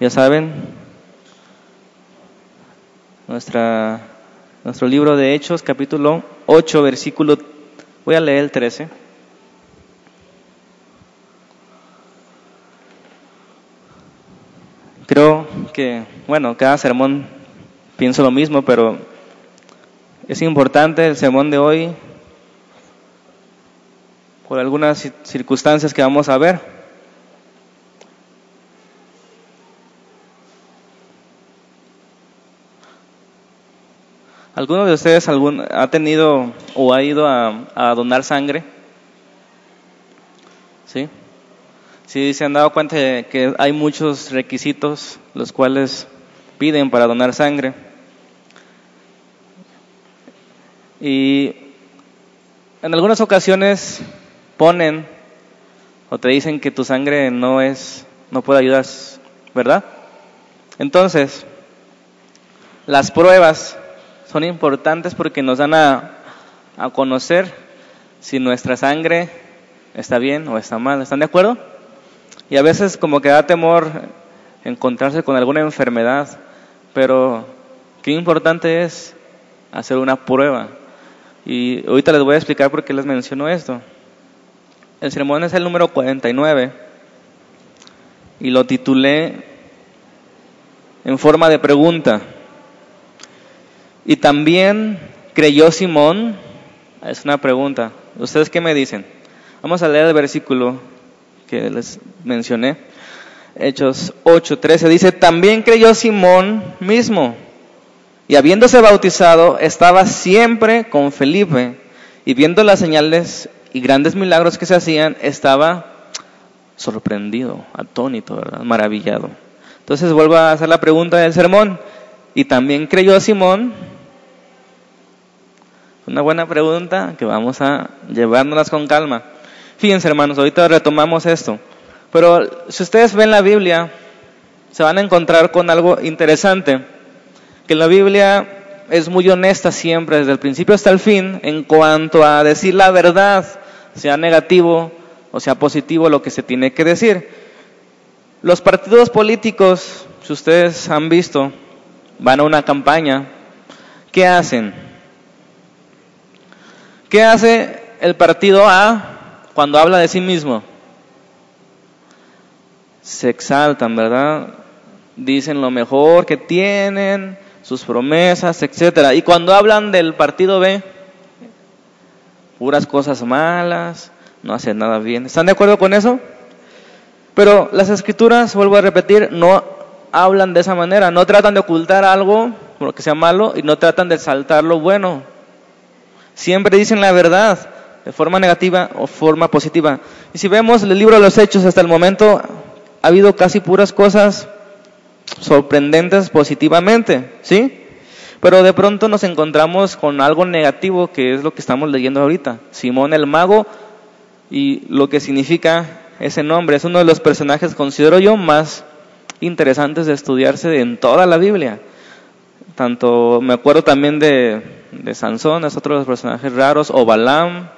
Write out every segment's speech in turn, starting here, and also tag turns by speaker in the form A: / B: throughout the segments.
A: Ya saben, nuestra, nuestro libro de Hechos, capítulo 8, versículo, voy a leer el 13. Creo que, bueno, cada sermón pienso lo mismo, pero es importante el sermón de hoy por algunas circunstancias que vamos a ver. ¿Alguno de ustedes algún, ha tenido o ha ido a, a donar sangre? ¿Sí? Sí, se han dado cuenta de que hay muchos requisitos los cuales piden para donar sangre. Y en algunas ocasiones ponen o te dicen que tu sangre no es, no puede ayudar, ¿verdad? Entonces, las pruebas son importantes porque nos dan a, a conocer si nuestra sangre está bien o está mal. ¿Están de acuerdo? Y a veces como que da temor encontrarse con alguna enfermedad, pero qué importante es hacer una prueba. Y ahorita les voy a explicar por qué les menciono esto. El sermón es el número 49 y lo titulé en forma de pregunta. Y también creyó Simón, es una pregunta. ¿Ustedes qué me dicen? Vamos a leer el versículo que les mencioné. Hechos 8:13 dice, también creyó Simón mismo, y habiéndose bautizado, estaba siempre con Felipe, y viendo las señales y grandes milagros que se hacían, estaba sorprendido, atónito, maravillado. Entonces vuelvo a hacer la pregunta del sermón, ¿y también creyó Simón? Una buena pregunta que vamos a llevárnoslas con calma. Fíjense hermanos, ahorita retomamos esto. Pero si ustedes ven la Biblia, se van a encontrar con algo interesante. Que la Biblia es muy honesta siempre, desde el principio hasta el fin, en cuanto a decir la verdad, sea negativo o sea positivo lo que se tiene que decir. Los partidos políticos, si ustedes han visto, van a una campaña, ¿qué hacen? ¿Qué hace el partido A cuando habla de sí mismo? Se exaltan, ¿verdad? Dicen lo mejor que tienen, sus promesas, etcétera. Y cuando hablan del partido B, puras cosas malas, no hacen nada bien. ¿Están de acuerdo con eso? Pero las escrituras, vuelvo a repetir, no hablan de esa manera, no tratan de ocultar algo, lo que sea malo, y no tratan de saltar lo bueno. Siempre dicen la verdad, de forma negativa o forma positiva. Y si vemos el libro de los Hechos hasta el momento, ha habido casi puras cosas sorprendentes positivamente, ¿sí? Pero de pronto nos encontramos con algo negativo, que es lo que estamos leyendo ahorita. Simón el mago y lo que significa ese nombre. Es uno de los personajes, considero yo, más interesantes de estudiarse en toda la Biblia. Tanto, me acuerdo también de, de Sansón, es otro de los personajes raros, o Balaam,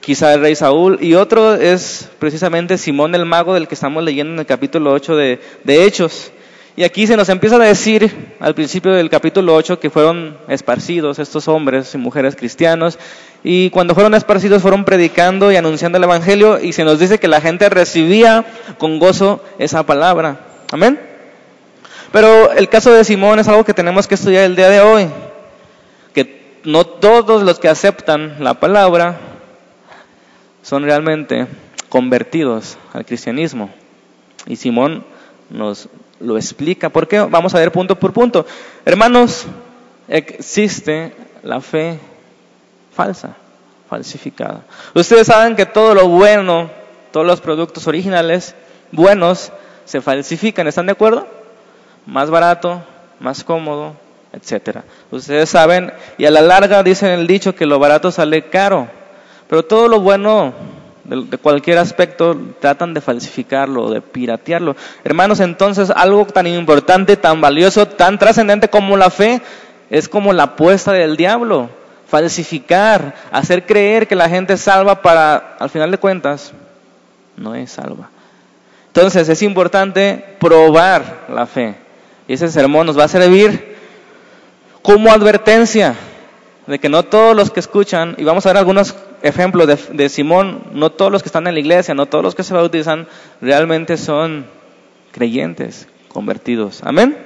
A: quizá el rey Saúl, y otro es precisamente Simón el mago del que estamos leyendo en el capítulo 8 de, de Hechos. Y aquí se nos empieza a decir al principio del capítulo 8 que fueron esparcidos estos hombres y mujeres cristianos y cuando fueron esparcidos fueron predicando y anunciando el Evangelio y se nos dice que la gente recibía con gozo esa palabra. Amén. Pero el caso de Simón es algo que tenemos que estudiar el día de hoy, no todos los que aceptan la palabra son realmente convertidos al cristianismo. Y Simón nos lo explica. ¿Por qué? Vamos a ver punto por punto. Hermanos, existe la fe falsa, falsificada. Ustedes saben que todo lo bueno, todos los productos originales buenos se falsifican, ¿están de acuerdo? Más barato, más cómodo, etcétera. Ustedes saben, y a la larga dicen el dicho que lo barato sale caro, pero todo lo bueno de, cualquier aspecto, tratan de falsificarlo, de piratearlo. Hermanos, entonces algo tan importante, tan valioso, tan trascendente como la fe, es como la apuesta del diablo. Falsificar, hacer creer que la gente es salva para, al final de cuentas, no es salva. Entonces es importante probar la fe. Y ese sermón nos va a servir como advertencia de que no todos los que escuchan, y vamos a ver algunos ejemplos de, de, Simón, no todos los que están en la iglesia, no todos los que se bautizan, realmente son creyentes, convertidos. Amén.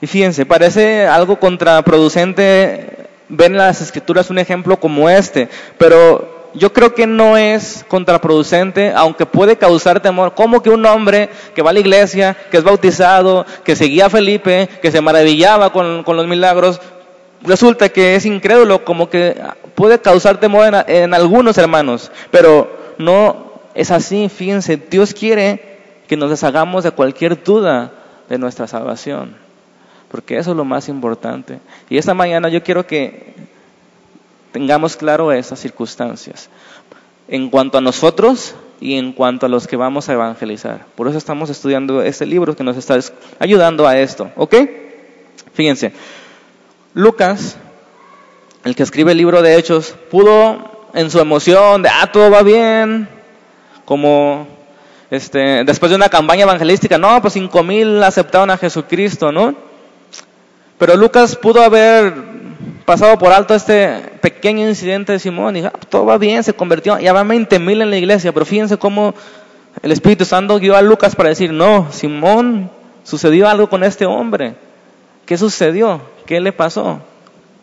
A: Y fíjense, parece algo contraproducente ver en las escrituras un ejemplo como este, pero yo creo que no es contraproducente, aunque puede causar temor. Como que un hombre que va a la iglesia, que es bautizado, que seguía a Felipe, que se maravillaba con, los milagros, resulta que es incrédulo, como que puede causar temor en, en algunos hermanos, pero no es así, fíjense, Dios quiere que nos deshagamos de cualquier duda de nuestra salvación, porque eso es lo más importante. Y esta mañana yo quiero que tengamos claro esas circunstancias en cuanto a nosotros y en cuanto a los que vamos a evangelizar. Por eso estamos estudiando este libro que nos está ayudando a esto, ¿ok? Fíjense, Lucas, el que escribe el libro de Hechos, pudo en su emoción de, ah, todo va bien, como este, después de una campaña evangelística, no, pues cinco mil aceptaron a Jesucristo, ¿no? Pero Lucas pudo haber pasado por alto este pequeño incidente de Simón y ah, todo va bien, se convirtió, ya van 20 mil en la iglesia, pero fíjense cómo el Espíritu Santo guió a Lucas para decir, no, Simón, sucedió algo con este hombre. ¿Qué sucedió? ¿Qué le pasó?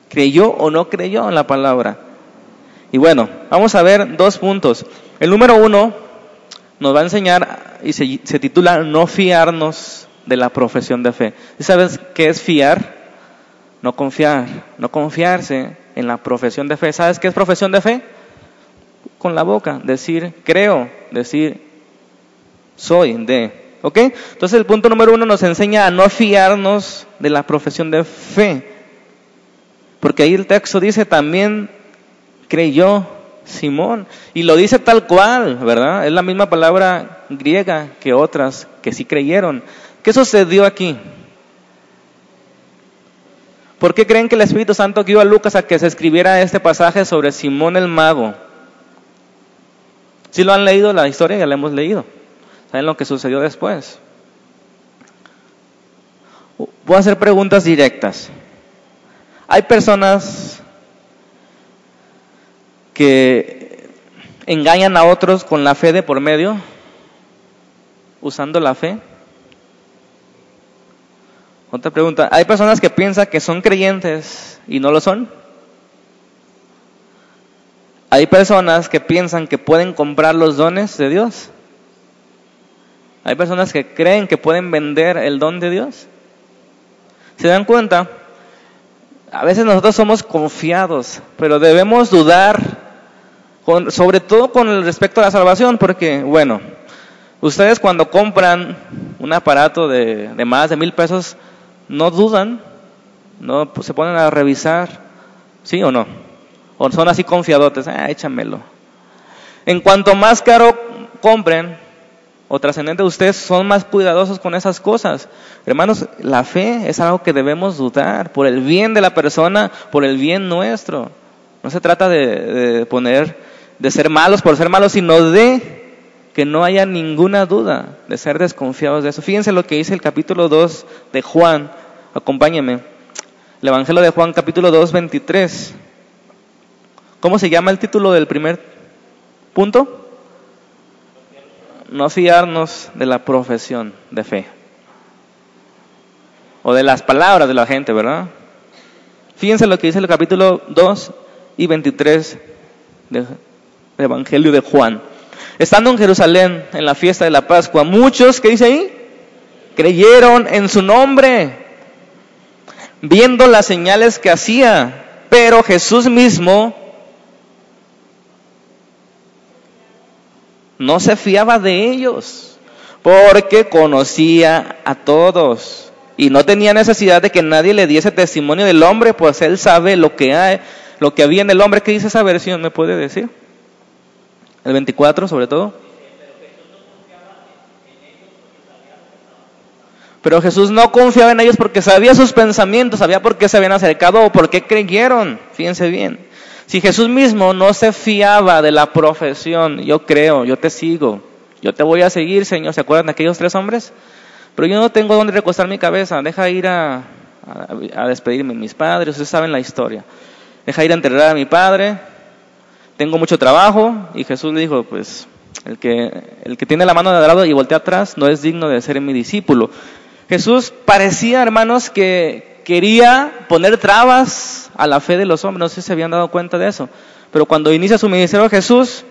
A: ¿Creyó o no creyó en la palabra? Y bueno, vamos a ver dos puntos. El número uno nos va a enseñar y se, se titula No fiarnos de la profesión de fe. ¿Y sabes qué es fiar? No confiar, no confiarse en la profesión de fe. ¿Sabes qué es profesión de fe? Con la boca, decir creo, decir soy de. ¿Ok? Entonces el punto número uno nos enseña a no fiarnos de la profesión de fe. Porque ahí el texto dice también creyó Simón. Y lo dice tal cual, ¿verdad? Es la misma palabra griega que otras que sí creyeron. ¿Qué sucedió aquí? ¿Por qué creen que el Espíritu Santo guió a Lucas a que se escribiera este pasaje sobre Simón el mago? Si lo han leído la historia, ya la hemos leído. ¿Saben lo que sucedió después? Voy a hacer preguntas directas. Hay personas que engañan a otros con la fe de por medio, usando la fe. Otra pregunta, ¿hay personas que piensan que son creyentes y no lo son? ¿Hay personas que piensan que pueden comprar los dones de Dios? ¿Hay personas que creen que pueden vender el don de Dios? ¿Se dan cuenta? A veces nosotros somos confiados, pero debemos dudar, sobre todo con respecto a la salvación, porque, bueno, ustedes cuando compran un aparato de, de más de mil pesos, no dudan, no se ponen a revisar, ¿sí o no? O son así confiadotes, ah, échamelo. En cuanto más caro compren, o trascendente ustedes son más cuidadosos con esas cosas. Hermanos, la fe es algo que debemos dudar por el bien de la persona, por el bien nuestro. No se trata de, de poner, de ser malos por ser malos, sino de que no haya ninguna duda de ser desconfiados de eso. Fíjense lo que dice el capítulo 2 de Juan. Acompáñenme. El Evangelio de Juan, capítulo 2, 23. ¿Cómo se llama el título del primer punto? No fiarnos de la profesión de fe. O de las palabras de la gente, ¿verdad? Fíjense lo que dice el capítulo 2 y 23 del Evangelio de Juan. Estando en Jerusalén en la fiesta de la Pascua, muchos, ¿qué dice ahí? Creyeron en su nombre, viendo las señales que hacía, pero Jesús mismo no se fiaba de ellos, porque conocía a todos y no tenía necesidad de que nadie le diese testimonio del hombre, pues él sabe lo que hay, lo que había en el hombre. ¿Qué dice esa versión? ¿Me puede decir? El 24 sobre todo. Pero Jesús no confiaba en ellos porque sabía sus pensamientos, sabía por qué se habían acercado o por qué creyeron. Fíjense bien. Si Jesús mismo no se fiaba de la profesión, yo creo, yo te sigo, yo te voy a seguir, Señor. ¿Se acuerdan de aquellos tres hombres? Pero yo no tengo dónde recostar mi cabeza, deja ir a, a, despedirme de mis padres, ustedes saben la historia. Deja ir a enterrar a mi padre, tengo mucho trabajo, y Jesús le dijo, pues el que, el que tiene la mano de lado y voltea atrás no es digno de ser mi discípulo. Jesús parecía, hermanos, que quería poner trabas a la fe de los hombres, no sé si se habían dado cuenta de eso, pero cuando inicia su ministerio Jesús,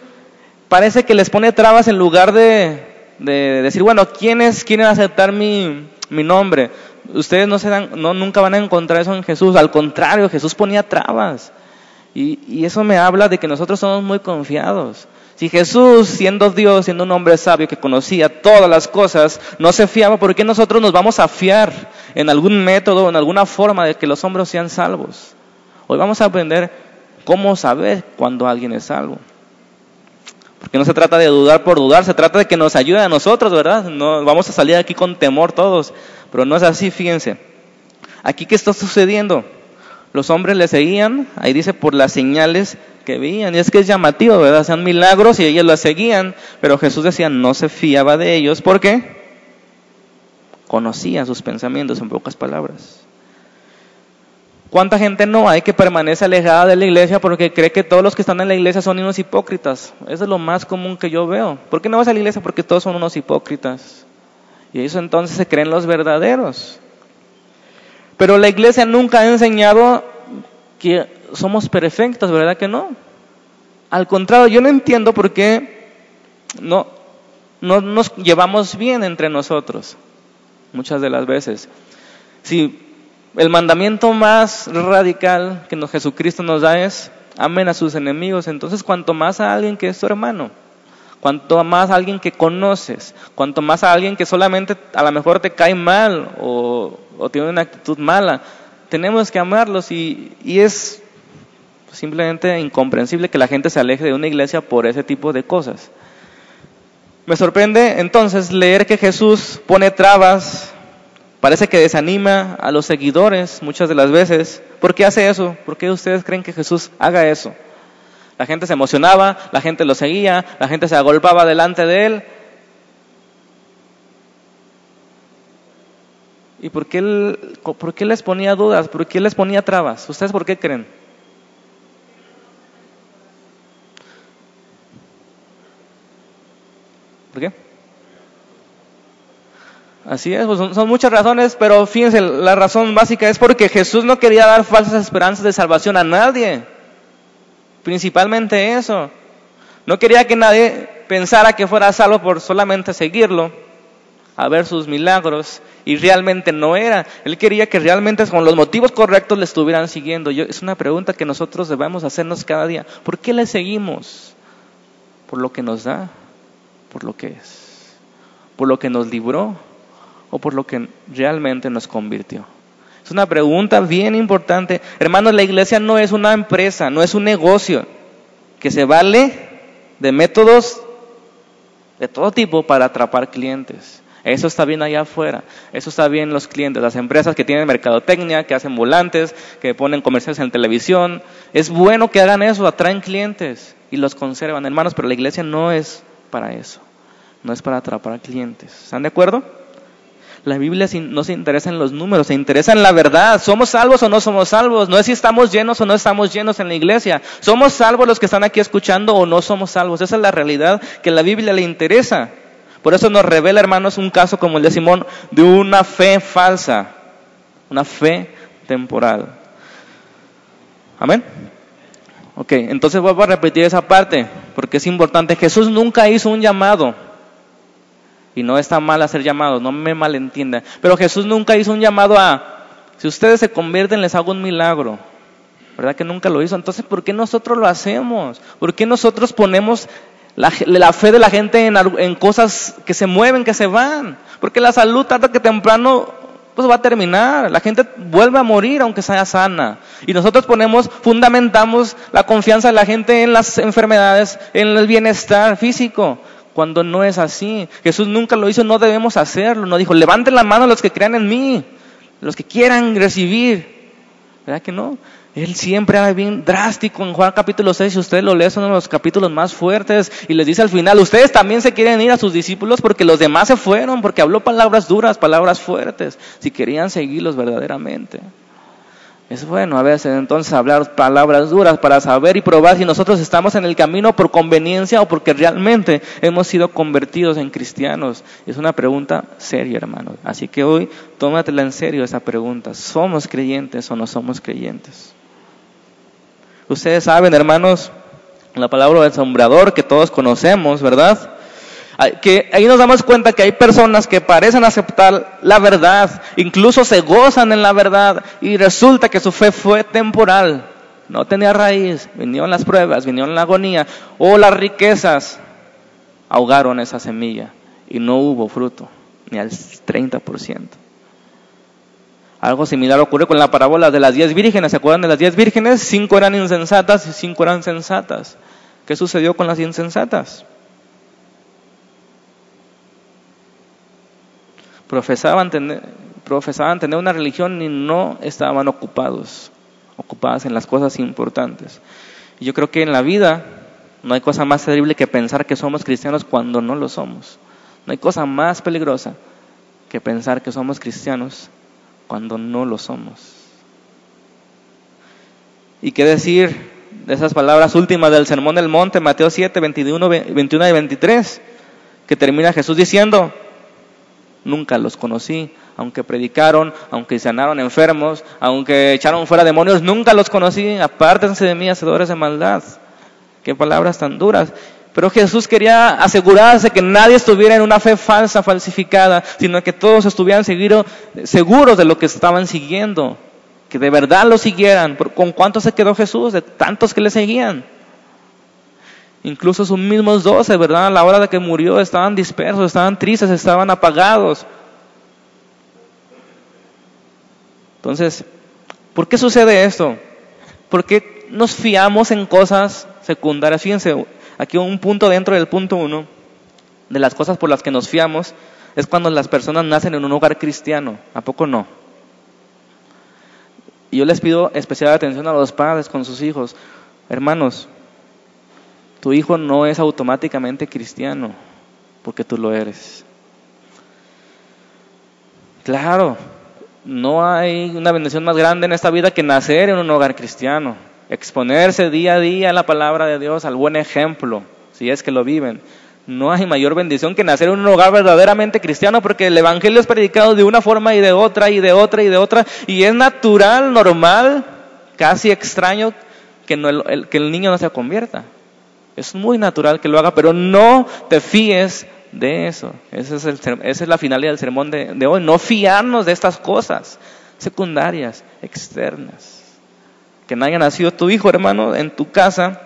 A: parece que les pone trabas en lugar de, decir, bueno, ¿quiénes quieren aceptar mi, nombre? Ustedes no, se dan, no nunca van a encontrar eso en Jesús, al contrario, Jesús ponía trabas. Y, eso me habla de que nosotros somos muy confiados. Si Jesús, siendo Dios, siendo un hombre sabio que conocía todas las cosas, no se fiaba, ¿por qué nosotros nos vamos a fiar en algún método, en alguna forma de que los hombres sean salvos? Hoy vamos a aprender cómo saber cuando alguien es salvo. Porque no se trata de dudar por dudar, se trata de que nos ayude a nosotros, ¿verdad? No vamos a salir aquí con temor todos, pero no es así, fíjense. Aquí qué está sucediendo? Los hombres le seguían, ahí dice por las señales que veían. Y es que es llamativo, ¿verdad? Hacían milagros y ellos lo seguían, pero Jesús decía, no se fiaba de ellos. ¿Por qué? Conocía sus pensamientos, en pocas palabras. ¿Cuánta gente no hay que permanece alejada de la iglesia porque cree que todos los que están en la iglesia son unos hipócritas? Eso es lo más común que yo veo. ¿Por qué no vas a la iglesia? Porque todos son unos hipócritas. Y eso entonces se creen los verdaderos. Pero la iglesia nunca ha enseñado que somos perfectos, ¿verdad que no? Al contrario, yo no entiendo por qué no, no nos llevamos bien entre nosotros, muchas de las veces. Si el mandamiento más radical que Jesucristo nos da es amen a sus enemigos, entonces cuanto más a alguien que es tu hermano, cuanto más a alguien que conoces, cuanto más a alguien que solamente a lo mejor te cae mal o, tiene una actitud mala, tenemos que amarlos y, y es simplemente incomprensible que la gente se aleje de una iglesia por ese tipo de cosas. Me sorprende entonces leer que Jesús pone trabas, parece que desanima a los seguidores muchas de las veces. ¿Por qué hace eso? ¿Por qué ustedes creen que Jesús haga eso? La gente se emocionaba, la gente lo seguía, la gente se agolpaba delante de él. ¿Y por qué, él, por qué les ponía dudas? ¿Por qué les ponía trabas? ¿Ustedes por qué creen? ¿Por qué? Así es, pues son, muchas razones, pero fíjense, la razón básica es porque Jesús no quería dar falsas esperanzas de salvación a nadie. Principalmente eso. No quería que nadie pensara que fuera salvo por solamente seguirlo, a ver sus milagros, y realmente no era. Él quería que realmente con los motivos correctos le estuvieran siguiendo. Yo, es una pregunta que nosotros debemos hacernos cada día. ¿Por qué le seguimos? Por lo que nos da por lo que es, por lo que nos libró o por lo que realmente nos convirtió. Es una pregunta bien importante. Hermanos, la iglesia no es una empresa, no es un negocio que se vale de métodos de todo tipo para atrapar clientes. Eso está bien allá afuera. Eso está bien los clientes, las empresas que tienen mercadotecnia, que hacen volantes, que ponen comerciales en televisión. Es bueno que hagan eso, atraen clientes y los conservan, hermanos, pero la iglesia no es para eso. No es para atrapar clientes. ¿Están de acuerdo? La Biblia no se interesa en los números, se interesa en la verdad. ¿Somos salvos o no somos salvos? No es si estamos llenos o no estamos llenos en la iglesia. ¿Somos salvos los que están aquí escuchando o no somos salvos? Esa es la realidad que la Biblia le interesa. Por eso nos revela, hermanos, un caso como el de Simón, de una fe falsa, una fe temporal. Amén. Ok, entonces vuelvo a repetir esa parte, porque es importante. Jesús nunca hizo un llamado, y no está mal hacer llamados, no me malentienda, pero Jesús nunca hizo un llamado a, si ustedes se convierten, les hago un milagro. ¿Verdad que nunca lo hizo? Entonces, ¿por qué nosotros lo hacemos? ¿Por qué nosotros ponemos la, fe de la gente en, en, cosas que se mueven, que se van? Porque la salud tarde que temprano pues va a terminar. La gente vuelve a morir aunque sea sana. Y nosotros ponemos, fundamentamos la confianza de la gente en las enfermedades, en el bienestar físico. Cuando no es así. Jesús nunca lo hizo, no debemos hacerlo. No dijo, levanten la mano los que crean en mí, los que quieran recibir. ¿Verdad que no? Él siempre era bien drástico en Juan capítulo 6, si usted lo lee, son uno de los capítulos más fuertes y les dice al final, ustedes también se quieren ir a sus discípulos porque los demás se fueron, porque habló palabras duras, palabras fuertes, si querían seguirlos verdaderamente. Es bueno a veces entonces hablar palabras duras para saber y probar si nosotros estamos en el camino por conveniencia o porque realmente hemos sido convertidos en cristianos. Es una pregunta seria, hermanos. Así que hoy tómatela en serio esa pregunta. ¿Somos creyentes o no somos creyentes? Ustedes saben, hermanos, la palabra del sombrador que todos conocemos, ¿verdad? Que ahí nos damos cuenta que hay personas que parecen aceptar la verdad, incluso se gozan en la verdad y resulta que su fe fue temporal, no tenía raíz, vinieron las pruebas, vinieron la agonía o las riquezas, ahogaron esa semilla y no hubo fruto, ni al 30%. Algo similar ocurre con la parábola de las diez vírgenes. ¿Se acuerdan de las diez vírgenes? Cinco eran insensatas y cinco eran sensatas. ¿Qué sucedió con las insensatas? Profesaban tener, profesaban tener una religión y no estaban ocupados, ocupadas en las cosas importantes. Y yo creo que en la vida no hay cosa más terrible que pensar que somos cristianos cuando no lo somos. No hay cosa más peligrosa que pensar que somos cristianos cuando no lo somos. ¿Y qué decir de esas palabras últimas del Sermón del Monte, Mateo 7, 21, 21 y 23, que termina Jesús diciendo, nunca los conocí. Aunque predicaron, aunque sanaron enfermos, aunque echaron fuera demonios, nunca los conocí. Apártense de mí, hacedores de maldad. Qué palabras tan duras. Pero Jesús quería asegurarse que nadie estuviera en una fe falsa, falsificada, sino que todos estuvieran seguros de lo que estaban siguiendo, que de verdad lo siguieran. ¿Con cuántos se quedó Jesús? De tantos que le seguían. Incluso sus mismos doce, ¿verdad? A la hora de que murió estaban dispersos, estaban tristes, estaban apagados. Entonces, ¿por qué sucede esto? ¿Por qué nos fiamos en cosas secundarias? Fíjense, aquí un punto dentro del punto uno, de las cosas por las que nos fiamos, es cuando las personas nacen en un hogar cristiano. ¿A poco no? Y yo les pido especial atención a los padres con sus hijos. Hermanos, tu hijo no es automáticamente cristiano porque tú lo eres. Claro, no hay una bendición más grande en esta vida que nacer en un hogar cristiano, exponerse día a día a la palabra de Dios, al buen ejemplo, si es que lo viven. No hay mayor bendición que nacer en un hogar verdaderamente cristiano porque el Evangelio es predicado de una forma y de otra y de otra y de otra y es natural, normal, casi extraño que, el, que el niño no se convierta. Es muy natural que lo haga, pero no te fíes de eso. Esa es, la finalidad del sermón de, de hoy. No fiarnos de estas cosas secundarias, externas. Que no haya nacido tu hijo, hermano, en tu casa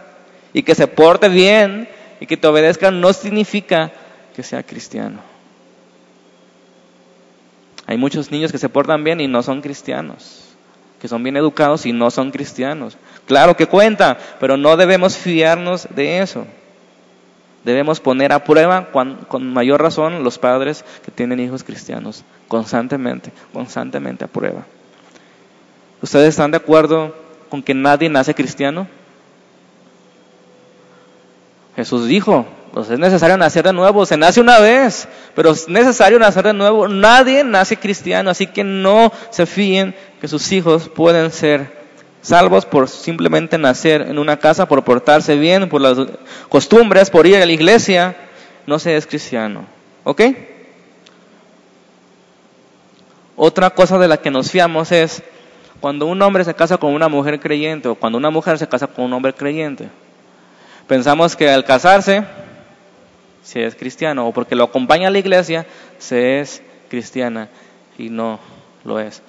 A: y que se porte bien y que te obedezca no significa que sea cristiano. Hay muchos niños que se portan bien y no son cristianos, que son bien educados y no son cristianos. Claro que cuenta, pero no debemos fiarnos de eso. Debemos poner a prueba con, mayor razón los padres que tienen hijos cristianos, constantemente, constantemente a prueba. ¿Ustedes están de acuerdo con que nadie nace cristiano? Jesús dijo, pues es necesario nacer de nuevo, se nace una vez, pero es necesario nacer de nuevo. Nadie nace cristiano, así que no se fíen que sus hijos pueden ser salvos por simplemente nacer en una casa, por portarse bien, por las costumbres, por ir a la iglesia, no se es cristiano. ¿Ok? Otra cosa de la que nos fiamos es cuando un hombre se casa con una mujer creyente o cuando una mujer se casa con un hombre creyente. Pensamos que al casarse se es cristiano o porque lo acompaña a la iglesia se es cristiana y no lo es.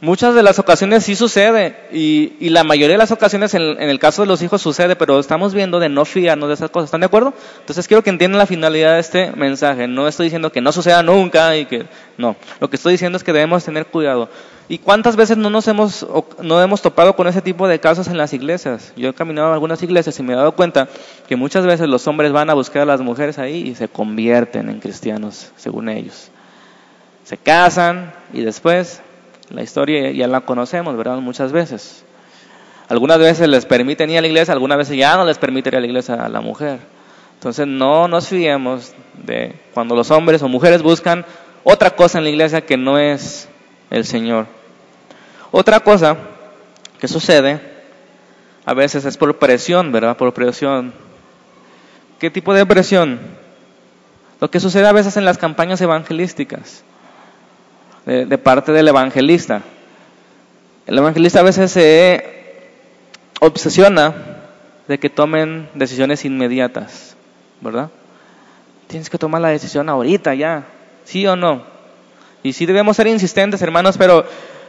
A: Muchas de las ocasiones sí sucede y, la mayoría de las ocasiones en, el caso de los hijos sucede, pero estamos viendo de no fiarnos de esas cosas. ¿Están de acuerdo? Entonces quiero que entiendan la finalidad de este mensaje. No estoy diciendo que no suceda nunca y que no. Lo que estoy diciendo es que debemos tener cuidado. ¿Y cuántas veces no nos hemos no hemos topado con ese tipo de casos en las iglesias? Yo he caminado a algunas iglesias y me he dado cuenta que muchas veces los hombres van a buscar a las mujeres ahí y se convierten en cristianos, según ellos. Se casan y después La historia ya la conocemos, ¿verdad? Muchas veces. Algunas veces les permiten ir a la iglesia, algunas veces ya no les permiten ir a la iglesia a la mujer. Entonces no nos fiemos de cuando los hombres o mujeres buscan otra cosa en la iglesia que no es el Señor. Otra cosa que sucede a veces es por presión, ¿verdad? Por presión. ¿Qué tipo de presión? Lo que sucede a veces en las campañas evangelísticas, de, parte del evangelista. El evangelista a veces se obsesiona de que tomen decisiones inmediatas, ¿verdad? Tienes que tomar la decisión ahorita ya, ¿sí o no? Y sí debemos ser insistentes, hermanos, pero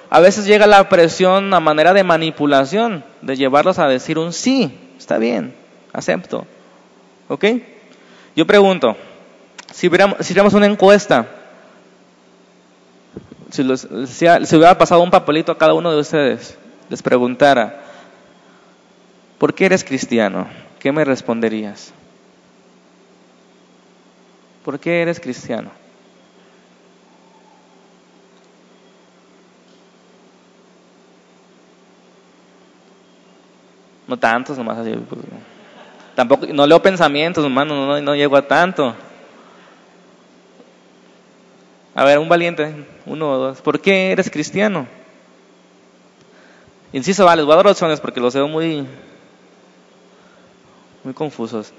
A: a veces llega la presión a manera de manipulación, de llevarlos a decir un sí, está bien, acepto. ¿Ok? Yo pregunto, si hubiéramos, una encuesta, si, si, hubiera pasado un papelito a cada uno de ustedes, les preguntara, ¿por qué eres cristiano? ¿Qué me responderías? ¿Por qué eres cristiano? No tantos, nomás así. Pues, tampoco, no leo pensamientos, hermano, no, no llego a tanto. A ver, un valiente, uno o dos. ¿Por qué eres cristiano? Inciso vale, les voy a dar opciones porque los veo muy, muy confusos.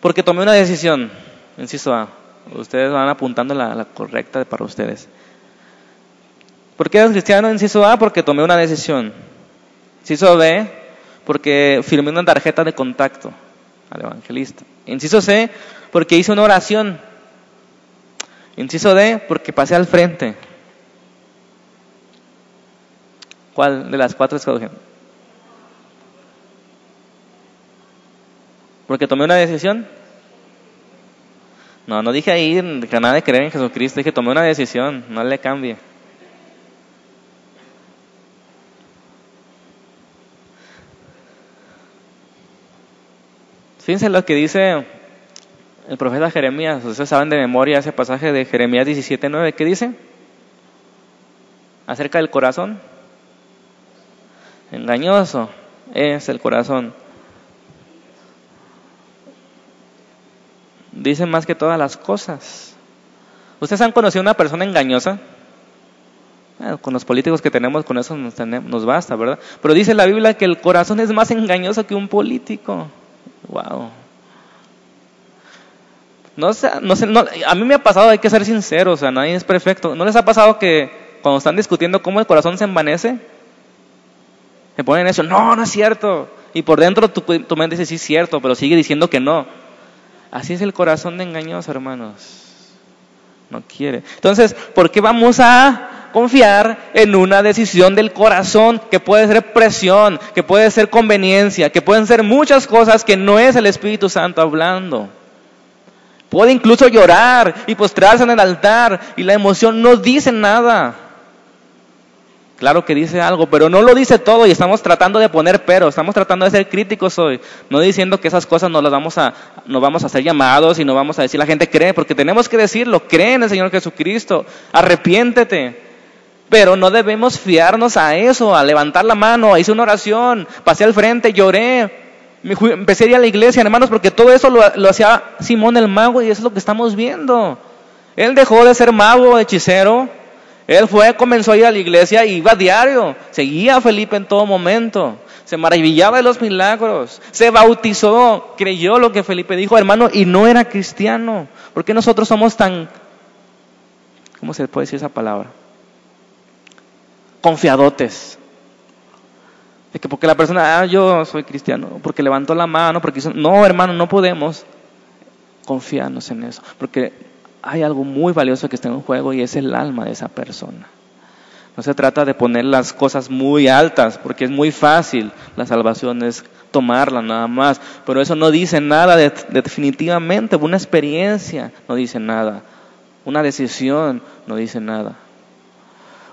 A: Porque tomé una decisión. Inciso A. Ustedes van apuntando la, la correcta para ustedes. ¿Por qué eres cristiano? Inciso A, porque tomé una decisión. Inciso B, porque firmé una tarjeta de contacto al evangelista. Inciso C, porque hice una oración Inciso D, porque pasé al frente. ¿Cuál de las cuatro escogieron? Porque tomé una decisión. No, no dije ahí que nada de creer en Jesucristo, dije tomé una decisión, no le cambie. Fíjense lo que dice el profeta Jeremías, ustedes saben de memoria ese pasaje de Jeremías 17:9, ¿qué dice? Acerca del corazón. Engañoso es el corazón. Dice más que todas las cosas. ¿Ustedes han conocido a una persona engañosa? con los políticos que tenemos, con eso nos, nos basta, ¿verdad? Pero dice la Biblia que el corazón es más engañoso que un político. Wow. No sé, no sé, a mí me ha pasado, hay que ser sincero, o sea, nadie es perfecto. ¿No les ha pasado que cuando están discutiendo cómo el corazón se envanece? Se ponen eso, no, no es cierto. Y por dentro tu, tu mente dice, sí es cierto, pero sigue diciendo que no. Así es el corazón de engañoso, hermanos. No quiere. Entonces, ¿por qué vamos a confiar en una decisión del corazón que puede ser presión, que puede ser conveniencia, que pueden ser muchas cosas que no es el Espíritu Santo hablando? Puede incluso llorar y postrarse en el altar y la emoción no dice nada. Claro que dice algo, pero no lo dice todo y estamos tratando de poner pero, estamos tratando de ser críticos hoy, no diciendo que esas cosas no las vamos a, no vamos a hacer llamados y no vamos a decir la gente cree, porque tenemos que decirlo, cree en el Señor Jesucristo, arrepiéntete. Pero no debemos fiarnos a eso, a levantar la mano, hice una oración, pasé al frente, lloré, empecé a ir a la iglesia, hermanos, porque todo eso lo, hacía Simón el mago y eso es lo que estamos viendo. Él dejó de ser mago, hechicero. Él fue, comenzó a ir a la iglesia y iba a diario. Seguía a Felipe en todo momento. Se maravillaba de los milagros. Se bautizó. Creyó lo que Felipe dijo, hermano, y no era cristiano. ¿Por qué nosotros somos tan, ¿cómo se puede decir esa palabra? Confiadotes. De que porque la persona, ah, yo soy cristiano, porque levantó la mano, porque hizo... No, hermano, no podemos confiarnos en eso, porque hay algo muy valioso que está en juego y es el alma de esa persona. No se trata de poner las cosas muy altas, porque es muy fácil, la salvación es tomarla nada más, pero eso no dice nada de, definitivamente, una experiencia no dice nada, una decisión no dice nada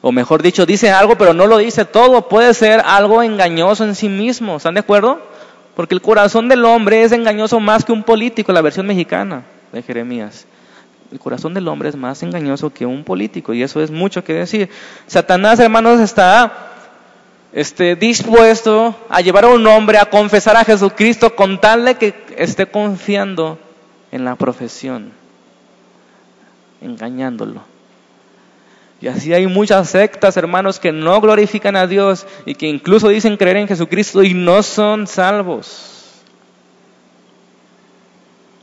A: o mejor dicho, dice algo pero no lo dice todo, puede ser algo engañoso en sí mismo, ¿están de acuerdo? Porque el corazón del hombre es engañoso más que un político, la versión mexicana de Jeremías. El corazón del hombre es más engañoso que un político y eso es mucho que decir. Satanás, hermanos, está este, dispuesto a llevar a un hombre a confesar a Jesucristo con tal de que esté confiando en la profesión, engañándolo. Y así hay muchas sectas, hermanos, que no glorifican a Dios y que incluso dicen creer en Jesucristo y no son salvos.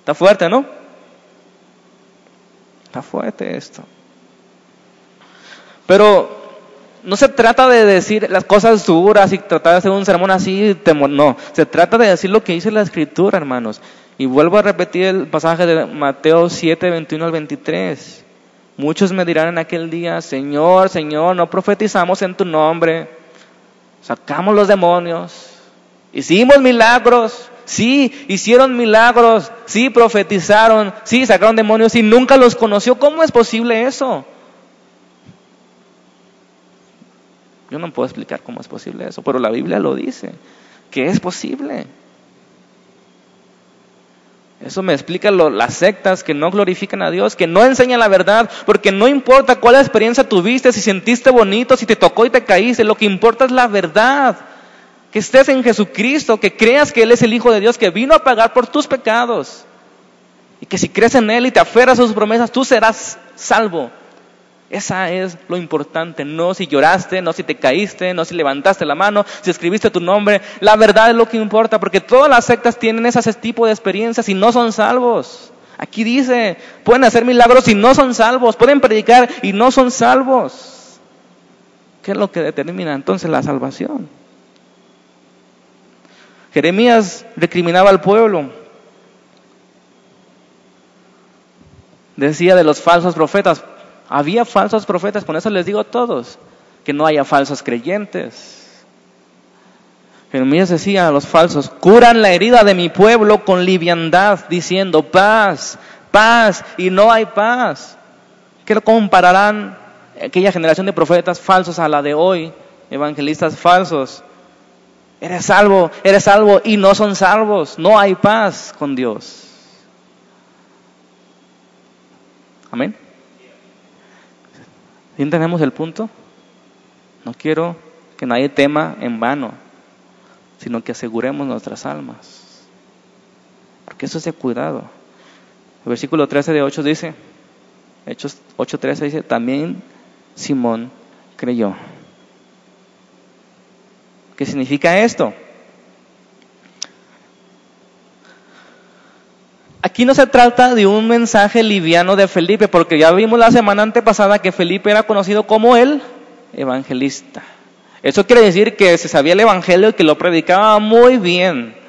A: Está fuerte, ¿no? Está fuerte esto. Pero no se trata de decir las cosas duras y tratar de hacer un sermón así, no, se trata de decir lo que dice la escritura, hermanos. Y vuelvo a repetir el pasaje de Mateo 7, 21 al 23. Muchos me dirán en aquel día, Señor, Señor, no profetizamos en tu nombre, sacamos los demonios, hicimos milagros, sí, hicieron milagros, sí, profetizaron, sí, sacaron demonios y nunca los conoció. ¿Cómo es posible eso? Yo no puedo explicar cómo es posible eso, pero la Biblia lo dice, que es posible. Eso me explica las sectas que no glorifican a Dios, que no enseñan la verdad, porque no importa cuál experiencia tuviste, si sentiste bonito, si te tocó y te caíste, lo que importa es la verdad. Que estés en Jesucristo, que creas que Él es el Hijo de Dios, que vino a pagar por tus pecados. Y que si crees en Él y te aferras a sus promesas, tú serás salvo. Esa es lo importante, no si lloraste, no si te caíste, no si levantaste la mano, si escribiste tu nombre. La verdad es lo que importa, porque todas las sectas tienen ese tipo de experiencias y no son salvos. Aquí dice, pueden hacer milagros y no son salvos, pueden predicar y no son salvos. ¿Qué es lo que determina entonces la salvación? Jeremías recriminaba al pueblo. Decía de los falsos profetas, había falsos profetas, por eso les digo a todos, que no haya falsos creyentes. Jeremías decía a los falsos, curan la herida de mi pueblo con liviandad, diciendo paz, paz, y no hay paz. ¿Qué compararán aquella generación de profetas falsos a la de hoy, evangelistas falsos? Eres salvo, eres salvo y no son salvos, no hay paz con Dios. Amén. ¿Sí el punto? No quiero que nadie tema en vano, sino que aseguremos nuestras almas. Porque eso es de cuidado. El versículo 13 de 8 dice, Hechos 8.13 dice, también Simón creyó. ¿Qué significa esto? Aquí no se trata de un mensaje liviano de Felipe, porque ya vimos la semana antepasada que Felipe era conocido como el evangelista. Eso quiere decir que se sabía el evangelio y que lo predicaba muy bien.